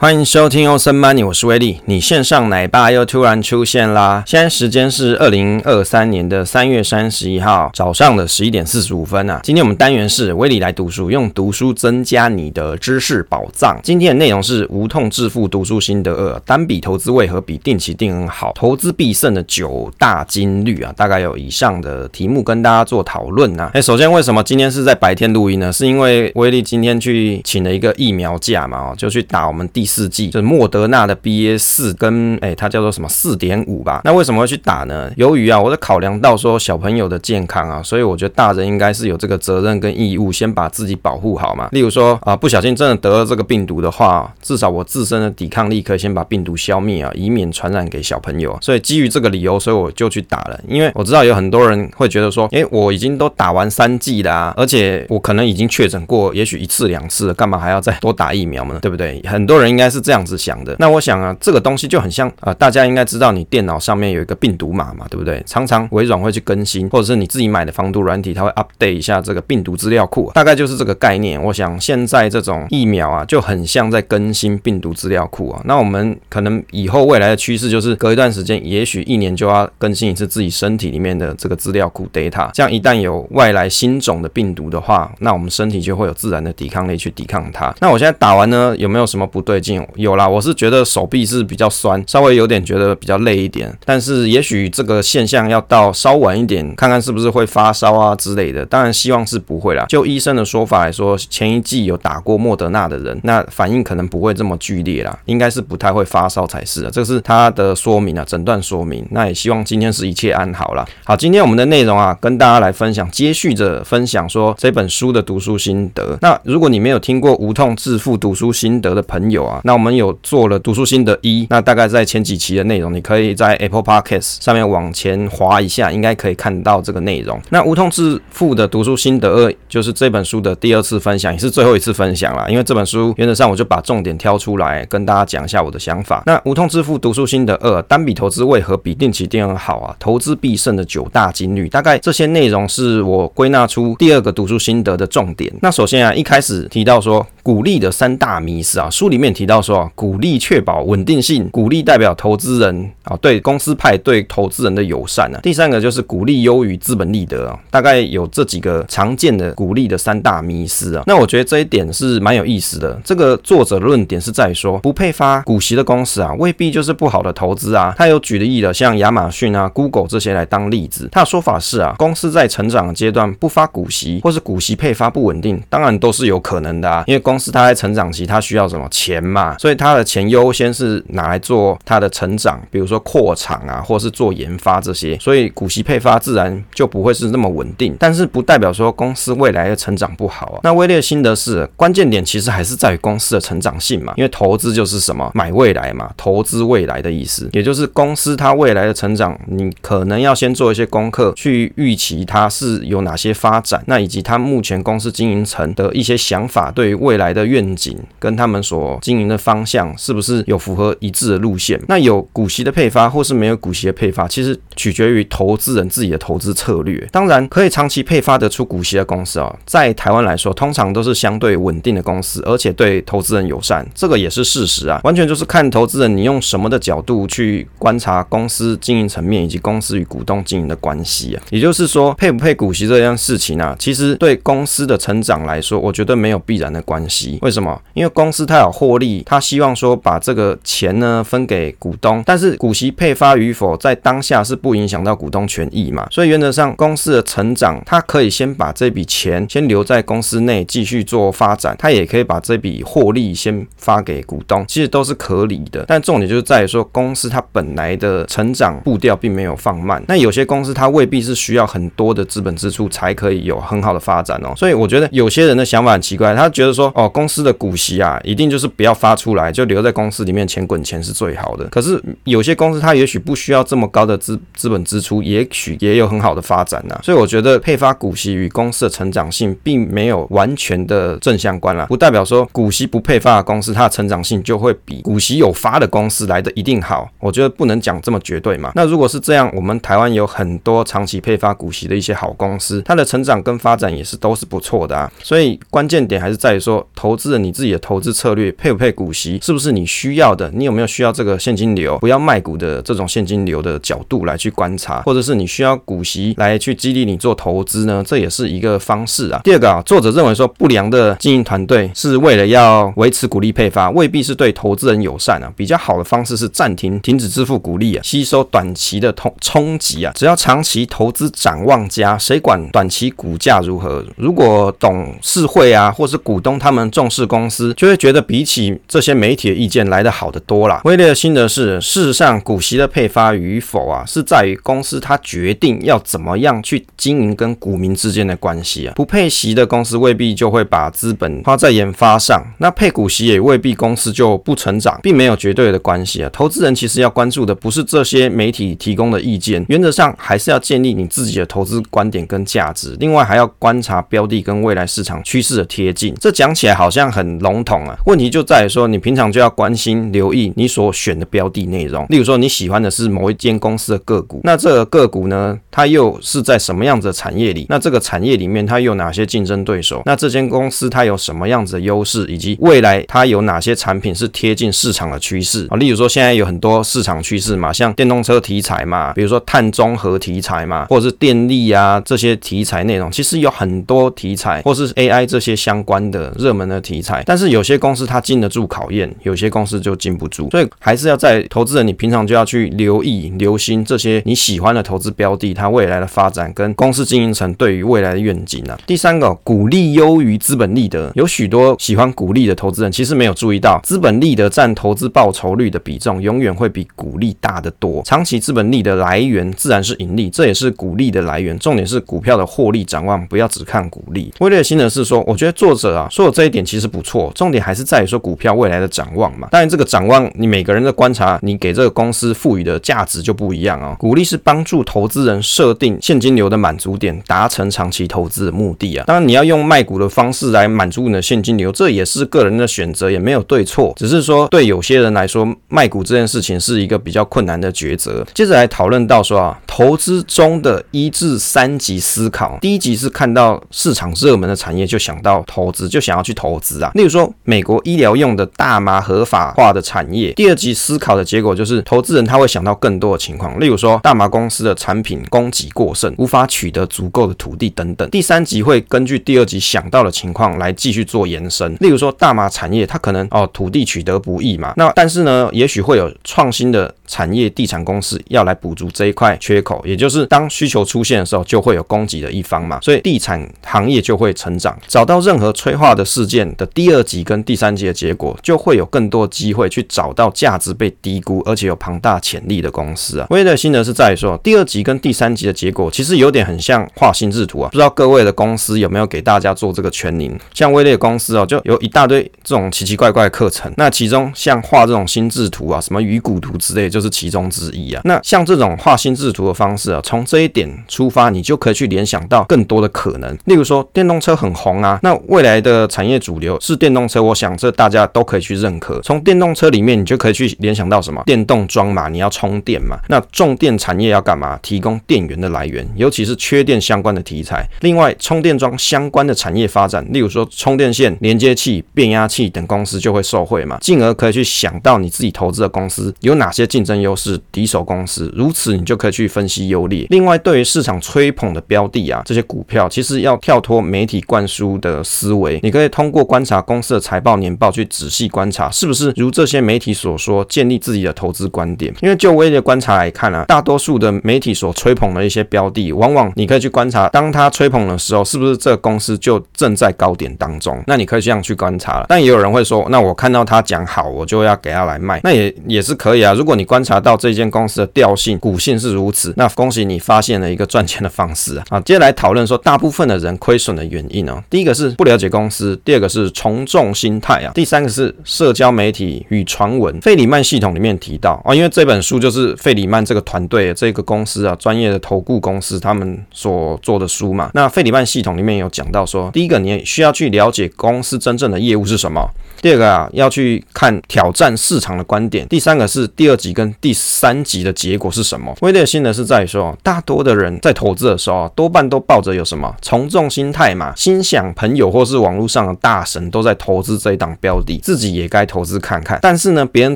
欢迎收听欧森 Money，我是威利。你线上奶爸又突然出现啦！现在时间是二零二三年的三月三十一号早上的十一点四十五分啊。今天我们单元是威利来读书，用读书增加你的知识宝藏。今天的内容是无痛致富读书心得二：单笔投资为何比定期定额好？投资必胜的九大金律啊，大概有以上的题目跟大家做讨论呐。哎，首先为什么今天是在白天录音呢？是因为威利今天去请了一个疫苗假嘛，就去打我们第。四剂就是莫德纳的 BA 四跟哎、它叫做什么四点五吧？那为什么会去打呢？由于啊，我在考量到说小朋友的健康啊，所以我觉得大人应该是有这个责任跟义务，先把自己保护好嘛。例如说啊，不小心真的得了这个病毒的话，至少我自身的抵抗力可以先把病毒消灭啊，以免传染给小朋友。所以基于这个理由，所以我就去打了。因为我知道有很多人会觉得说，哎、我已经都打完三剂啦、啊，而且我可能已经确诊过，也许一次两次了，干嘛还要再多打疫苗呢？对不对？很多人应该是这样子想的，那我想啊，这个东西就很像啊、大家应该知道，你电脑上面有一个病毒码嘛，对不对？常常微软会去更新，或者是你自己买的防毒软体，它会 update 一下这个病毒资料库，大概就是这个概念。我想现在这种疫苗啊，就很像在更新病毒资料库啊。那我们可能以后未来的趋势就是隔一段时间，也许一年就要更新一次自己身体里面的这个资料库 data。这样一旦有外来新种的病毒的话，那我们身体就会有自然的抵抗力去抵抗它。那我现在打完呢，有没有什么不对有啦，我是觉得手臂是比较酸，稍微有点觉得比较累一点，但是也许这个现象要到稍晚一点，看看是不是会发烧啊之类的。当然希望是不会啦。就医生的说法来说，前一季有打过莫德纳的人，那反应可能不会这么剧烈啦，应该是不太会发烧才是的。这是他的说明啊，诊断说明。那也希望今天是一切安好啦。好，今天我们的内容啊，跟大家来分享，接续着分享说这本书的读书心得。那如果你没有听过无痛致富读书心得的朋友啊，那我们有做了读书心得一，那大概在前几期的内容，你可以在 Apple Podcast 上面往前滑一下，应该可以看到这个内容。那无痛致富的读书心得二，就是这本书的第二次分享，也是最后一次分享了。因为这本书原则上我就把重点挑出来跟大家讲一下我的想法。那无痛致富读书心得二，单笔投资为何比定期定额好啊？投资必胜的九大金律，大概这些内容是我归纳出第二个读书心得的重点。那首先啊，一开始提到说股利的三大迷思啊，书里面提到说啊，股利确保稳定性，股利代表投资人啊对公司派对投资人的友善啊。第三个就是股利优于资本利得啊，大概有这几个常见的股利的三大迷思啊。那我觉得这一点是蛮有意思的。这个作者论点是在说，不配发股息的公司啊，未必就是不好的投资啊。他有举例的，像亚马逊啊、Google 这些来当例子。他的说法是啊，公司在成长阶段不发股息，或是股息配发不稳定，当然都是有可能的啊。因为公司它在成长期，它需要什么钱嘛，所以它的钱优先是拿来做它的成长，比如说扩厂啊，或是做研发这些，所以股息配发自然就不会是那么稳定。但是不代表说公司未来的成长不好啊。那威利的心得是，关键点其实还是在于公司的成长性嘛，因为投资就是什么买未来嘛，投资未来的意思，也就是公司它未来的成长，你可能要先做一些功课，去预期它是有哪些发展，那以及它目前公司经营层的一些想法，对于未来的愿景跟他们所经营的方向是不是有符合一致的路线？那有股息的配发，或是没有股息的配发，其实取决于投资人自己的投资策略。当然，可以长期配发得出股息的公司啊，在台湾来说，通常都是相对稳定的公司，而且对投资人友善，这个也是事实啊。完全就是看投资人你用什么的角度去观察公司经营层面以及公司与股东经营的关系啊。也就是说，配不配股息这件事情啊，其实对公司的成长来说，我觉得没有必然的关。为什么？因为公司它有获利，它希望说把这个钱呢分给股东，但是股息配发与否，在当下是不影响到股东权益嘛。所以原则上，公司的成长，它可以先把这笔钱先留在公司内继续做发展，它也可以把这笔获利先发给股东，其实都是可以的。但重点就是在于说，公司它本来的成长步调并没有放慢。那有些公司它未必是需要很多的资本支出才可以有很好的发展哦。所以我觉得有些人的想法很奇怪，他觉得说，哦，公司的股息啊，一定就是不要发出来，就留在公司里面钱滚钱是最好的。可是有些公司它也许不需要这么高的资资本支出，也许也有很好的发展呐。所以我觉得配发股息与公司的成长性并没有完全的正相关啦，不代表说股息不配发的公司它的成长性就会比股息有发的公司来的一定好。我觉得不能讲这么绝对嘛。那如果是这样，我们台湾有很多长期配发股息的一些好公司，它的成长跟发展也是都是不错的啊。所以关键点还是在于说投资人你自己的投资策略配不配股息，是不是你需要的？你有没有需要这个现金流？不要卖股的这种现金流的角度来去观察，或者是你需要股息来去激励你做投资呢？这也是一个方式啊。第二个啊，作者认为说不良的经营团队是为了要维持股利配发，未必是对投资人友善啊。比较好的方式是暂停、停止支付股利啊，吸收短期的冲冲击啊。只要长期投资展望佳，谁管短期股价如何？如果董事会啊，或是股东他们重视公司，就会觉得比起这些媒体的意见来得好得多啦。威利的心得是，事实上股息的配发与否啊，是在于公司它决定要怎么样去经营跟股民之间的关系啊。不配息的公司未必就会把资本花在研发上，那配股息也未必公司就不成长，并没有绝对的关系啊。投资人其实要关注的不是这些媒体提供的意见，原则上还是要建立你自己的投资观点跟价值。另外还要观察标的跟未来市场趋势的贴近。这讲起来好像很笼统啊，问题就在于说，你平常就要关心、留意你所选的标的内容。例如说你喜欢的是某一间公司的个股，那这个个股呢，它又是在什么样子的产业里？那这个产业里面它有哪些竞争对手？那这间公司它有什么样子的优势？以及未来它有哪些产品是贴近市场的趋势啊？例如说现在有很多市场趋势嘛，像电动车题材嘛，比如说碳中和题材嘛，或者是电力啊这些题材内容，其实有很多题材，或是 AI 这些相关的热门门的题材。但是有些公司它经得住考验，有些公司就经不住，所以还是要在投资人你平常就要去留意、留心这些你喜欢的投资标的，它未来的发展跟公司经营层对于未来的愿景啊。第三个，股利优于资本利得，有许多喜欢股利的投资人其实没有注意到，资本利得占投资报酬率的比重永远会比股利大得多。长期资本利的来源自然是盈利，这也是股利的来源。重点是股票的获利展望，不要只看股利。威廉的是说，我觉得作者啊说的这一点其实不错，重点还是在于说股票未来的展望嘛。当然，这个展望你每个人的观察，你给这个公司赋予的价值就不一样啊。股利是帮助投资人设定现金流的满足点，达成长期投资的目的啊。当然，你要用卖股的方式来满足你的现金流，这也是个人的选择，也没有对错。只是说，对有些人来说，卖股这件事情是一个比较困难的抉择。接着来讨论到说啊，投资中的一至三级思考。第一级是看到市场热门的产业就想到投资，就想要去投资啊。例如说，美国医疗用的大麻合法化的产业。第二级思考的结果就是，投资人他会想到更多的情况，例如说，大麻公司的产品供给过剩，无法取得足够的土地等等。第三级会根据第二级想到的情况来继续做延伸，例如说，大麻产业它可能哦土地取得不易嘛，那但是呢，也许会有创新的产业地产公司要来补足这一块缺口，也就是当需求出现的时候，就会有供给的一方嘛，所以地产行业就会成长。找到任何催化的事件的第二级跟第三级的结果，就会有更多机会去找到价值被低估而且有庞大潜力的公司啊。威的心得是在说，第二级跟第三级的结果其实有点很像画心智图啊，不知道各位的公司有没有给大家做这个全龄？像威的公司哦，就有一大堆这种奇奇怪怪的课程，那其中像画这种心智图啊，什么鱼骨图之类，就就是其中之一啊。那像这种画心智图的方式啊，从这一点出发，你就可以去联想到更多的可能。例如说，电动车很红啊，那未来的产业主流是电动车，我想这大家都可以去认可。从电动车里面，你就可以去联想到什么？电动桩嘛，你要充电嘛。那重电产业要干嘛？提供电源的来源，尤其是缺电相关的题材。另外，充电桩相关的产业发展，例如说充电线、连接器、变压器等公司就会受惠嘛，进而可以去想到你自己投资的公司有哪些竞争优势、敌手公司，如此你就可以去分析优劣。另外，对于市场吹捧的标的啊，这些股票其实要跳脱媒体灌输的思维，你可以通过观察公司的财报、年报去仔细观察，是不是如这些媒体所说，建立自己的投资观点。因为就威的观察来看啊，大多数的媒体所吹捧的一些标的，往往你可以去观察，当他吹捧的时候，是不是这个公司就正在高点当中？那你可以这样去观察了。但也有人会说，那我看到他讲好，我就要给他来卖，那也也是可以啊。如果你观观察到这间公司的调性、股性是如此，那恭喜你发现了一个赚钱的方式啊。啊，接下来讨论说，大部分的人亏损的原因哦，第一个是不了解公司，第二个是从众心态啊，第三个是社交媒体与传闻。费里曼系统里面提到啊，因为这本书就是费里曼这个团队、这个公司啊，专业的投顾公司他们所做的书嘛。那费里曼系统里面有讲到说，第一个你需要去了解公司真正的业务是什么，第二个啊要去看挑战市场的观点，第三个是第二级跟第三级的结果是什么。威廉的心得是在于说，大多的人在投资的时候，多半都抱着有什么从众心态嘛，心想朋友或是网络上的大神都在投资这一档标的，自己也该投资看看。但是呢，别人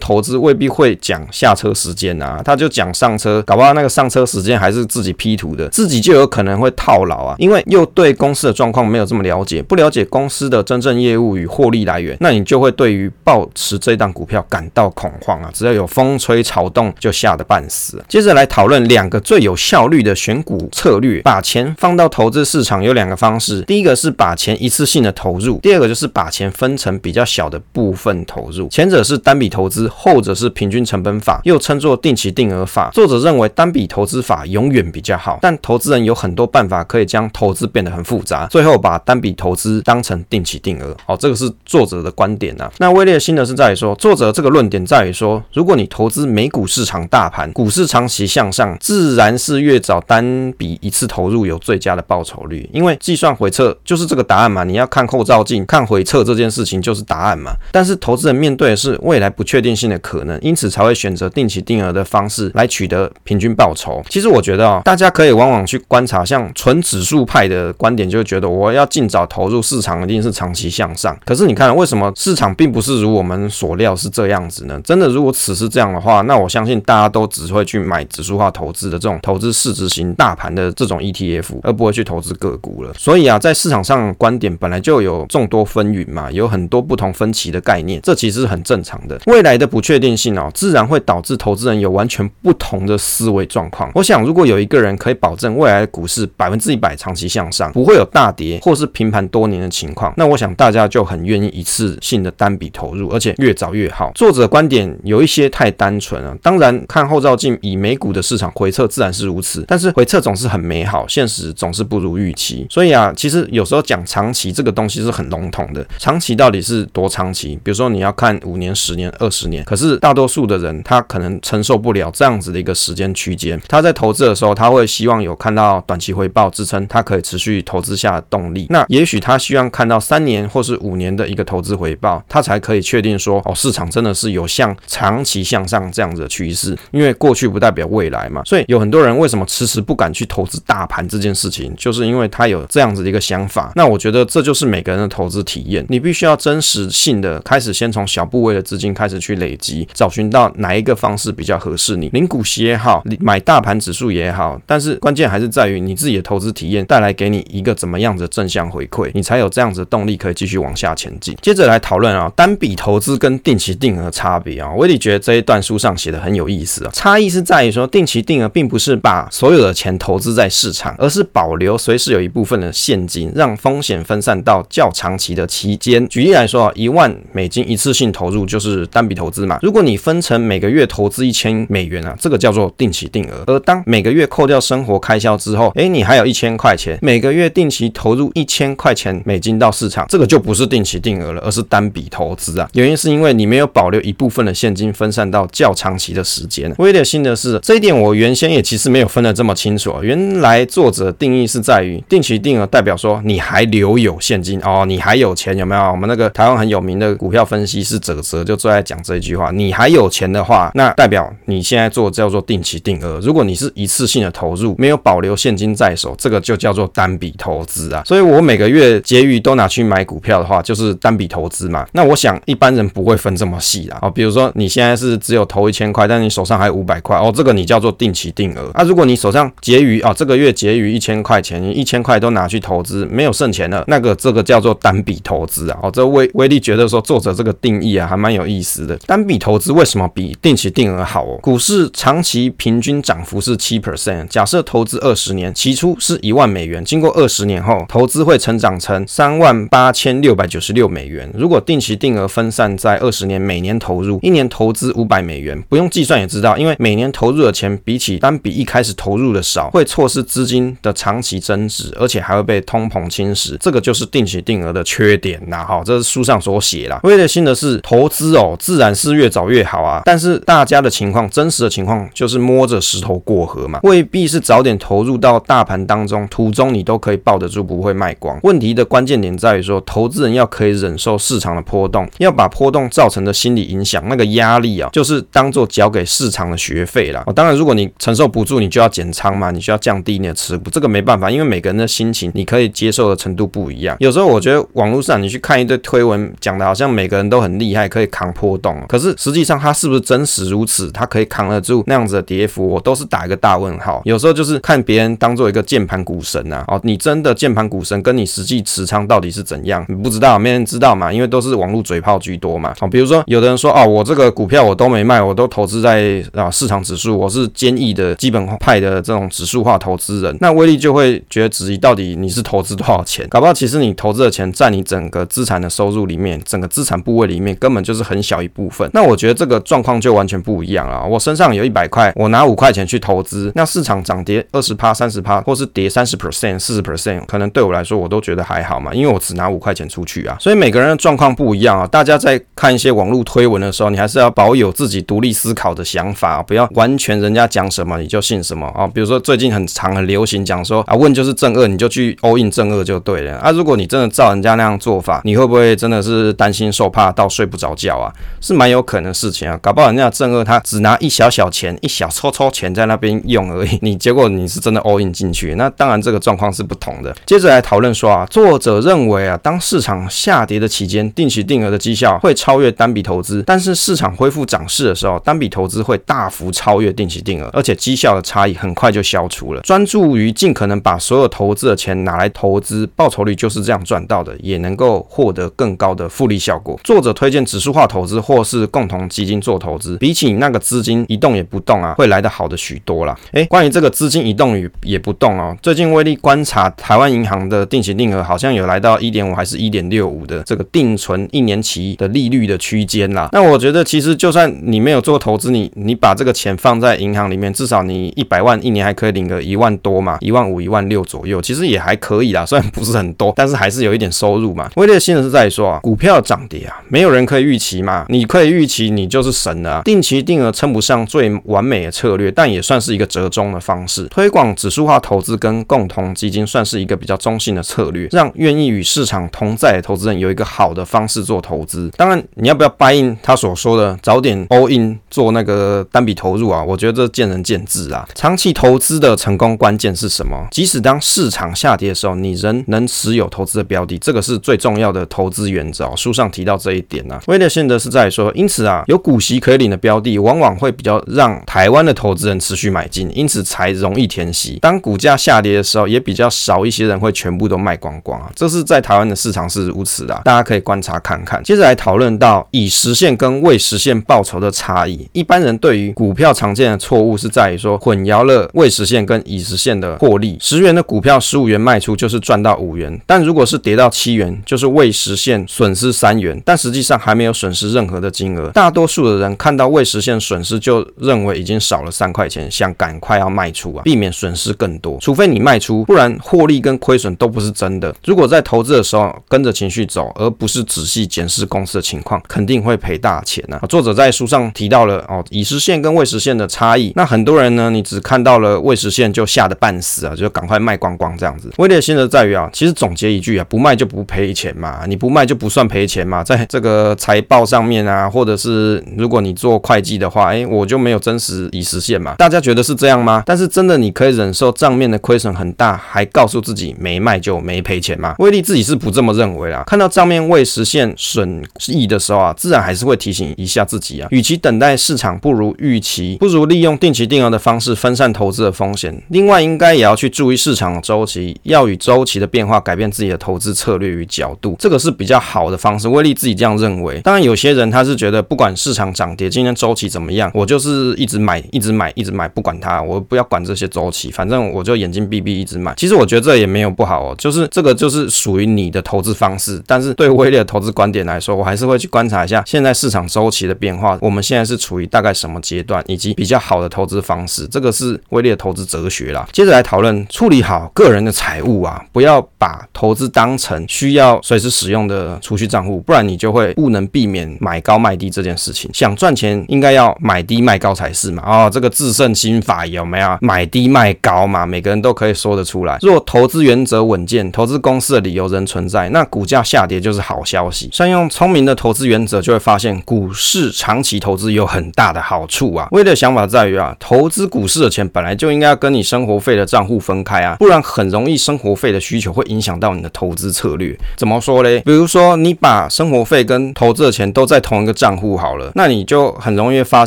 投资未必会讲下车时间啊，他就讲上车，搞不好那个上车时间还是自己 P 图的，自己就有可能会套牢啊。因为又对公司的状况没有这么了解，不了解公司的真正业务与获利来源，那你就会对于抱持这档股票感到恐慌啊。只要有风吹草动，就吓得半死。接着来讨论两个最有效率的选股策略，把钱放到投资市场有两个方式，第一个是把钱一次性的投入，第二个就是把钱分成比较小的部分投入。前者是单笔投资，后者是平均成本法，又称作定期定额法。作者认为单笔投资法永远比较好，但投资人有很多办法可以将投资变得很复杂，最后把单笔投资当成定期定额。好，这个是作者的观点啊。那威力的是在于说，作者这个论点在于说，如果你投资没美股市场大盘，股市长期向上，自然是越早单笔一次投入有最佳的报酬率，因为计算回测就是这个答案嘛。你要看后照镜，看回测这件事情就是答案嘛。但是投资人面对的是未来不确定性的可能，因此才会选择定期定额的方式来取得平均报酬。其实我觉得啊，大家可以往往去观察，像纯指数派的观点，就会觉得我要尽早投入市场，一定是长期向上。可是你看，为什么市场并不是如我们所料是这样子呢？真的，如果此时这样的话，那那我相信大家都只会去买指数化投资的这种投资市值型大盘的这种 ETF，而不会去投资个股了。所以啊，在市场上观点本来就有众多纷纭嘛，有很多不同分歧的概念，这其实是很正常的。未来的不确定性哦，自然会导致投资人有完全不同的思维状况。我想，如果有一个人可以保证未来的股市百分之一百长期向上，不会有大跌或是平盘多年的情况，那我想大家就很愿意一次性的单笔投入，而且越早越好。作者观点有一些太单纯了，当然看后照镜，以美股的市场回撤自然是如此，但是回撤总是很美好，现实总是不如预期。所以啊，其实有时候讲长期这个东西是很笼统的，长期到底是多长期？比如说你要看五年、十年、二十年，可是大多数的人他可能承受不了这样子的一个时间区间。他在投资的时候，他会希望有看到短期回报支撑，他可以持续投资下的动力。那也许他希望看到三年或是五年的一个投资回报，他才可以确定说哦，市场真的是有向长期向上这样的趋势。因为过去不代表未来嘛，所以有很多人为什么迟迟不敢去投资大盘这件事情，就是因为他有这样子的一个想法。那我觉得这就是每个人的投资体验，你必须要真实性的开始，先从小部位的资金开始去累积，找寻到哪一个方式比较合适你，领股息也好，你买大盘指数也好，但是关键还是在于你自己的投资体验带来给你一个怎么样的正向回馈，你才有这样子的动力可以继续往下前进。接着来讨论啊，单笔投资跟定期定额差别啊，威力觉得这一段书上写的很有意思啊，差异是在于说，定期定额并不是把所有的钱投资在市场，而是保留随时有一部分的现金，让风险分散到较长期的期间。举例来说啊，一万美金一次性投入就是单笔投资嘛。如果你分成每个月投资一千美元啊，这个叫做定期定额。而当每个月扣掉生活开销之后，诶，你还有一千块钱，每个月定期投入一千块钱美金到市场，这个就不是定期定额了，而是单笔投资啊。原因是因为你没有保留一部分的现金分散到较长长期的时间。威力心得是这一点，我原先也其实没有分得这么清楚。原来作者定义是在于定期定额代表说你还留有现金哦，你还有钱有没有？我们那个台湾很有名的股票分析师哲哲就最爱讲这一句话：你还有钱的话，那代表你现在做叫做定期定额。如果你是一次性的投入，没有保留现金在手，这个就叫做单笔投资啊。所以我每个月结余都拿去买股票的话，就是单笔投资嘛。那我想一般人不会分这么细啦。哦，比如说你现在是只有投一千千块，但你手上还有五百块哦，这个你叫做定期定额。啊，如果你手上结余啊，这个月结余一千块钱，你一千块都拿去投资，没有剩钱了，那个这个叫做单笔投资啊。哦，这威威力觉得说作者这个定义啊，还蛮有意思的。单笔投资为什么比定期定额好哦？股市长期平均涨幅是七 percent，假设投资二十年，起初是一万美元，经过二十年后，投资会成长成三万八千六百九十六美元。如果定期定额分散在二十年，每年投入，一年投资五百美元，不用计算也知道，因为每年投入的钱比起单笔一开始投入的少，会错失资金的长期增值，而且还会被通膨侵蚀。这个就是定期定额的缺点呐。哈，这是书上所写啦。威力的心得是，投资哦，自然是越早越好啊。但是大家的情况，真实的情况就是摸着石头过河嘛，未必是早点投入到大盘当中，途中你都可以抱得住，不会卖光。问题的关键点在于说，投资人要可以忍受市场的波动，要把波动造成的心理影响，那个压力啊，就是当做交给市场的学费啦。哦，当然，如果你承受不住，你就要减仓嘛，你需要降低你的持股，这个没办法，因为每个人的心情，你可以接受的程度不一样。有时候我觉得网络上你去看一堆推文，讲的好像每个人都很厉害，可以扛波动。可是实际上它是不是真实如此？它可以扛得住那样子的跌幅？我都是打一个大问号。有时候就是看别人当做一个键盘股神呐、啊。哦，你真的键盘股神跟你实际持仓到底是怎样？你不知道，没人知道嘛，因为都是网络嘴炮居多嘛。哦，比如说有的人说哦，我这个股票我都没卖，我都都投资在啊市场指数，我是坚毅的基本派的这种指数化投资人，那威力就会觉得质疑到底你是投资多少钱？搞不好其实你投资的钱占你整个资产的收入里面，整个资产部位里面根本就是很小一部分。那我觉得这个状况就完全不一样了。我身上有一百块，我拿五块钱去投资，那市场涨跌二十趴、三十趴，或是跌三十 percent、四十 percent，可能对我来说我都觉得还好嘛，因为我只拿五块钱出去啊。所以每个人的状况不一样啊。大家在看一些网络推文的时候，你还是要保有自己独立思考的想法，不要完全人家讲什么你就信什么啊。比如说最近很常很流行讲说啊，问就是正二，你就去 all in 正二就对了啊。如果你真的照人家那样做法，你会不会真的是担心受怕到睡不着觉啊？是蛮有可能的事情啊。搞不好人家正二他只拿一小小钱，一小撮撮钱在那边用而已，你结果你是真的 all in 进去，那当然这个状况是不同的。接着来讨论说啊，作者认为啊，当市场下跌的期间，定期定额的绩效会超越单笔投资，但是市场恢复涨势的时候，单笔投资会大幅超越定期定额，而且绩效的差异很快就消除了。专注于尽可能把所有投资的钱拿来投资，报酬率就是这样赚到的，也能够获得更高的复利效果。作者推荐指数化投资或是共同基金做投资，比起你那个资金一动也不动啊，会来得好的许多啦。诶，关于这个资金一动与也不动哦，最近威力观察台湾银行的定期定额好像有来到一点五还是一点六五的这个定存一年期的利率的区间啦。那我觉得其实就算你没有做做投资，你你把这个钱放在银行里面，至少你一百万一年还可以领个一万多嘛，一万五、一万六左右，其实也还可以啦。虽然不是很多，但是还是有一点收入嘛。威力的是在说啊，股票涨跌啊，没有人可以预期嘛。你可以预期，你就是神了。定期定额称不上最完美的策略，但也算是一个折中的方式。推广指数化投资跟共同基金算是一个比较中性的策略，让愿意与市场同在的投资人有一个好的方式做投资。当然，你要不要 buy in 他所说的早点 all in 做那个单笔投入啊？我觉得这见仁见智啊。长期投资的成功关键是什么？即使当市场下跌的时候，你仍能持有投资的标的，这个是最重要的投资原则哦。书上提到这一点呢、啊。威力心得是在说，因此啊，有股息可以领的标的，往往会比较让台湾的投资人持续买进，因此才容易填息。当股价下跌的时候，也比较少一些人会全部都卖光光啊。这是在台湾的市场是如此的、大家可以观察看看。接着来讨论到已实现跟未实现报酬的差异。一般人对于股票常见的错误是在于说混淆了未实现跟已实现的获利。十元的股票十五元卖出就是赚到五元，但如果是跌到七元，就是未实现损失三元，但实际上还没有损失任何的金额。大多数的人看到未实现损失就认为已经少了三块钱，想赶快要卖出啊，避免损失更多。除非你卖出，不然获利跟亏损都不是真的。如果在投资的时候跟着情绪走，而不是仔细检视公司的情况，肯定会赔大钱啊。作者在书上提到了哦，已实现跟未实现的差异。那很多人呢，你只看到了未实现就吓得半死啊，就赶快卖光光这样子。威力的心得在于啊，其实总结一句啊，不卖就不赔钱嘛，你不卖就不算赔钱嘛。在这个财报上面啊，或者是如果你做会计的话，哎，我就没有真实已实现嘛。大家觉得是这样吗？但是真的你可以忍受账面的亏损很大，还告诉自己没卖就没赔钱吗？威力自己是不这么认为啦。看到账面未实现损益的时候啊，自然还是会提醒一下自己啊，与其等待市场不如预期，不如利用定期定额的方式分散投资的风险。另外，应该也要去注意市场周期，要与周期的变化改变自己的投资策略与角度，这个是比较好的方式。威力自己这样认为。当然，有些人他是觉得不管市场涨跌，今天周期怎么样，我就是一直买，一直买，一直买，不管它，我不要管这些周期，反正我就眼睛闭闭一直买。其实我觉得这也没有不好哦，就是这个就是属于你的投资方式。但是对威力的投资观点来说，我还是会去观察一下现在市场周期的变化，我们现在是处于大概什么阶段，以及比较好的投资方式。这个是威力的投资哲学啦。接着来讨论处理好个人的财务啊，不要把投资当成需要随时使用的储蓄账户，不然你就会不能避免买高卖低这件事情。想赚钱，应该要买低卖高才是嘛。哦，这个制胜心法有没有？买低卖高嘛，每个人都可以说得出来。若投资原则稳健，投资公司的理由仍存在，那股价下跌就是好消息。善用聪明的投资原则，就会发现股市长期投资有很大的好处啊。威的想法在于啊，投资股市的钱本来就应该要跟你生活费的账户分开啊，不然很容易生活费的需求会影响到你的投资策略。怎么说嘞？比如说你把生活费跟投资的钱都在同一个账户好了，那你就很容易发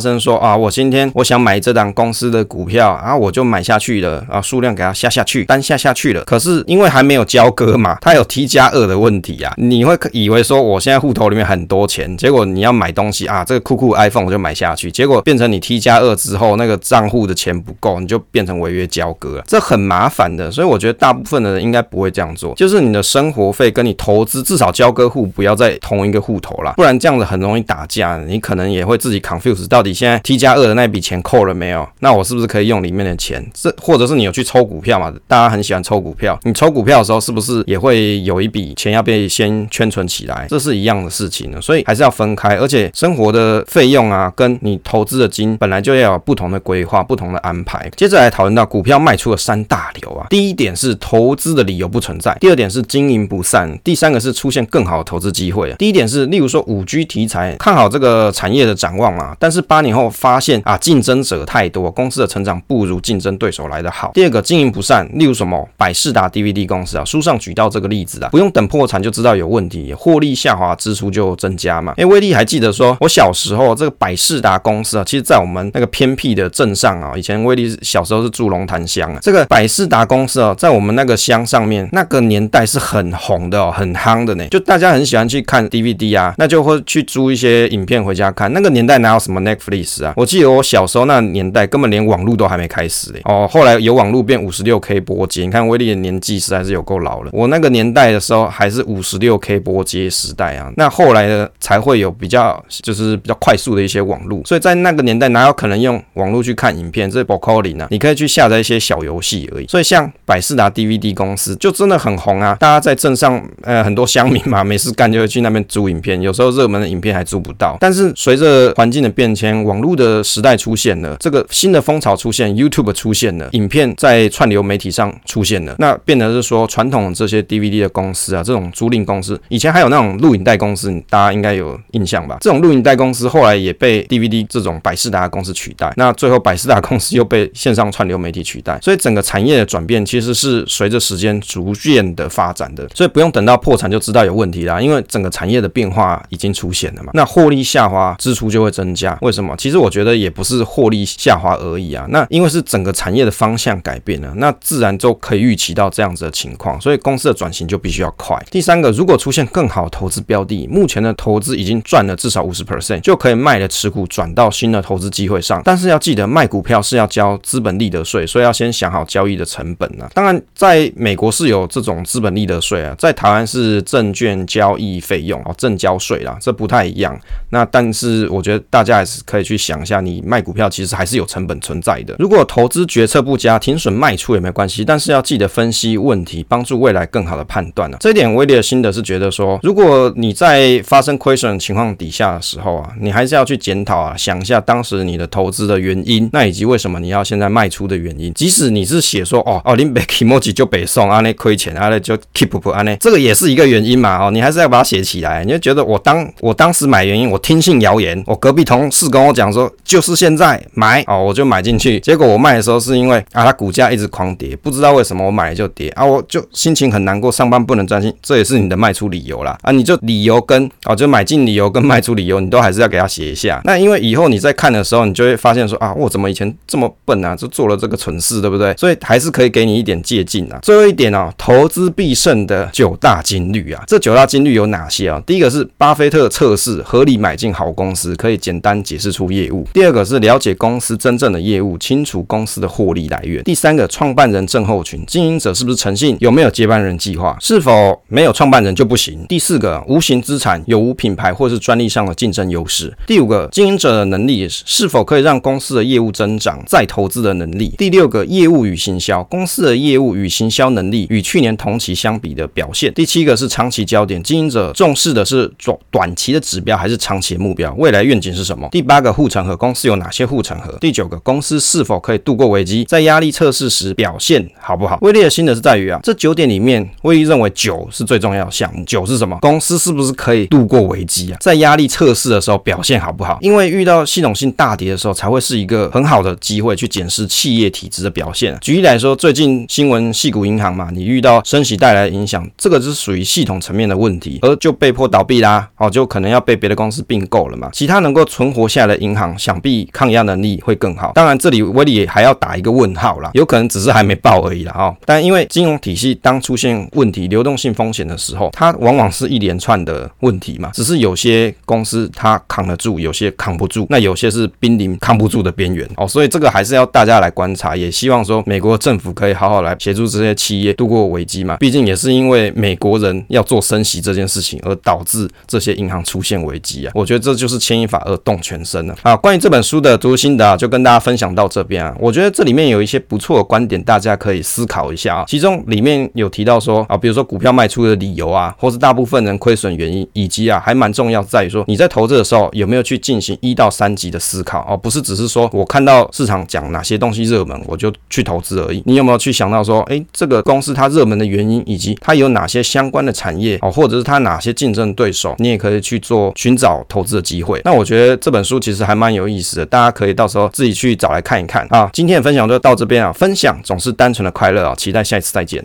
生说啊，我今天我想买这档公司的股票啊，我就买下去了啊，数量给它下下去，单下下去了。可是因为还没有交割嘛，它有 T 加二的问题啊，你会以为说我现在户头里面很多钱，结果你要买东西啊，这个酷酷 iPhone 我就买下去，结果变成你 T 加二之后那个账户的钱不够，你就变成违约交割了，这很麻烦的。所以我觉得大部分的人应该不会这样做，就是你的生活费跟你投资至少交割户不要在同一个户头啦，不然这样子很容易打架。你可能也会自己 confuse，到底现在 T 加二的那笔钱扣了没有？那我是不是可以用里面的钱？这或者是你有去抽股票嘛？大家很喜欢抽股票，你抽股票的时候是不是也会有一笔钱要被先圈存起来？这是一样的事情呢，所以还是要分开。而且生活的费用啊，跟你投资的金本来就要有不同的规划、不同的安排。接着来讨论到股票卖出的三大流啊，第一点是投资的理由不存在，第二点是经营不善，第三个是出现更好的投资机会。第一点是，例如说五 G 题材看好这个产业的展望嘛，但是八年后发现啊竞争者太多，公司的成长不如竞争对手来得好。第二个经营不善，例如什么百视达 DVD 公司啊，书上举到这个例子啊，不用等破产就知道有问题，获利下滑，支出就增加嘛。哎，威力还记得说，我小时候这个百事视达公司啊，其实在我们那个偏僻的镇上啊，以前威力小时候是住龙潭乡啊，这个百事达公司啊，在我们那个乡上面，那个年代是很红的哦，很夯的呢，就大家很喜欢去看 DVD 啊，那就会去租一些影片回家看。那个年代哪有什么 Netflix 啊？我记得我小时候那年代根本连网络都还没开始。哦，后来有网络变五十六 K 波接，你看威力的年纪实在是有够老了。我那个年代的时候还是五十六 K 波接时代啊，那后来呢才会有比较就是比较快速的一些网络，所以在那个年代哪有可能用网络去看影片？这是不可能啊，你可以去下载一些小游戏而已。所以像百视达 DVD 公司就真的很红啊，大家在镇上呃很多乡民嘛，没事干就会去那边租影片，有时候热门的影片还租不到。但是随着环境的变迁，网络的时代出现了，这个新的风潮出现，YouTube 出现了，影片在串流媒体上出现了，那变得是说传统这些 DVD 的公司啊，这种租赁公司，以前还有那种录影带公司，大家应该有印象吧？这种录影带公司后来也被 DVD 这种百视达公司取代，那最后百视达公司又被线上串流媒体取代，所以整个产业的转变其实是随着时间逐渐的发展的，所以不用等到破产就知道有问题啦，因为整个产业的变化已经出现了嘛。那获利下滑，支出就会增加，为什么？其实我觉得也不是获利下滑而已啊，那因为是整个产业的方向改变了，那自然就可以预期到这样子的情况，所以公司的转型就必须要快。第三个，如果出现更好投资标的，目前的投资已经赚了至少五十 percent，就可以卖了持股，转到新的投资机会上。但是要记得，卖股票是要交资本利得税，所以要先想好交易的成本啊。当然，在美国是有这种资本利得税啊，在台湾是证券交易费用哦，证交税啦，这不太一样。那但是我觉得大家还是可以去想一下，你卖股票其实还是有成本存在的。如果投资决策不佳，停损卖出也没关系，但是要记得分析问题，帮助未来更好的判断啊。这一点威利的心得是觉得说，如果你在发生亏损情况底下的时候啊，你还是要去检讨啊，想一下当时你的投资的原因，那以及为什么你要现在卖出的原因。即使你是写说哦哦，你别 kimochi 就北送啊，那亏钱啊，那就 keep up 啊，那这个也是一个原因嘛哦，你还是要把它写起来。你就觉得我当我当时买原因，我听信谣言，我隔壁同事跟我讲说就是现在买哦，我就买进去，结果我卖的时候是因为啊，它股价一直狂跌，不知道为什么我买了就跌啊，我就心情很难过，上班不能专心，这也是你的卖出理由啦啊，你就理由跟哦，就买进理由跟卖出理由，你都还是要给他写一下。那因为以后你在看的时候，你就会发现说啊，我怎么以前这么笨啊，就做了这个蠢事，对不对？所以还是可以给你一点借鉴啊。最后一点哦，投资必胜的九大金律啊，这九大金律有哪些啊？第一个是巴菲特测试合理买进好公司，可以简单解释出业务。第二个是了解公司真正的业务，清楚公司的获利来源。第三个，创办人症候群，经营者是不是诚信？有没有接班人计划？是否没有创办人就不行？第四个，无形资产有无品牌或是专利上的竞争优势？第五个，经经营者的能力是否可以让公司的业务增长？再投资的能力？第六个，业务与行销，公司的业务与行销能力与去年同期相比的表现？第七个是长期焦点，经营者重视的是短短期的指标还是长期的目标？未来愿景是什么？第八个，护城河，公司有哪些护城河？第九个，公司是否可以度过危机？在压力测试时表现好不好？威力的心得是在于啊，这九点里面，威力认为九是最重要的项目。九是什么？公司是不是可以度过危机啊？在压力测试的时候表现好不好？因为因为遇到系统性大跌的时候，才会是一个很好的机会去检视企业体质的表现。举例来说，最近新闻系股银行嘛，你遇到升息带来的影响，这个是属于系统层面的问题，而就被迫倒闭啦，哦，就可能要被别的公司并购了嘛。其他能够存活下来的银行，想必抗压能力会更好。当然，这里威利还要打一个问号啦，有可能只是还没爆而已啦。哦。但因为金融体系当出现问题、流动性风险的时候，它往往是一连串的问题嘛。只是有些公司它扛得住，有些扛扛不住，那有些是濒临扛不住的边缘哦。所以这个还是要大家来观察，也希望说美国政府可以好好来协助这些企业度过危机嘛。毕竟也是因为美国人要做升息这件事情，而导致这些银行出现危机啊。我觉得这就是牵一发而动全身了啊。关于这本书的读心得，就跟大家分享到这边啊。我觉得这里面有一些不错的观点，大家可以思考一下啊。其中里面有提到说啊，比如说股票卖出的理由啊，或是大部分人亏损原因，以及啊，还蛮重要在于说你在投资的时候有没有去进行一到三级的思考哦，不是只是说我看到市场讲哪些东西热门，我就去投资而已。你有没有去想到说，哎，这个公司它热门的原因，以及它有哪些相关的产业哦，或者是它哪些竞争对手，你也可以去做寻找投资的机会。那我觉得这本书其实还蛮有意思的，大家可以到时候自己去找来看一看啊。今天的分享就到这边啊，分享总是单纯的快乐啊，期待下一次再见。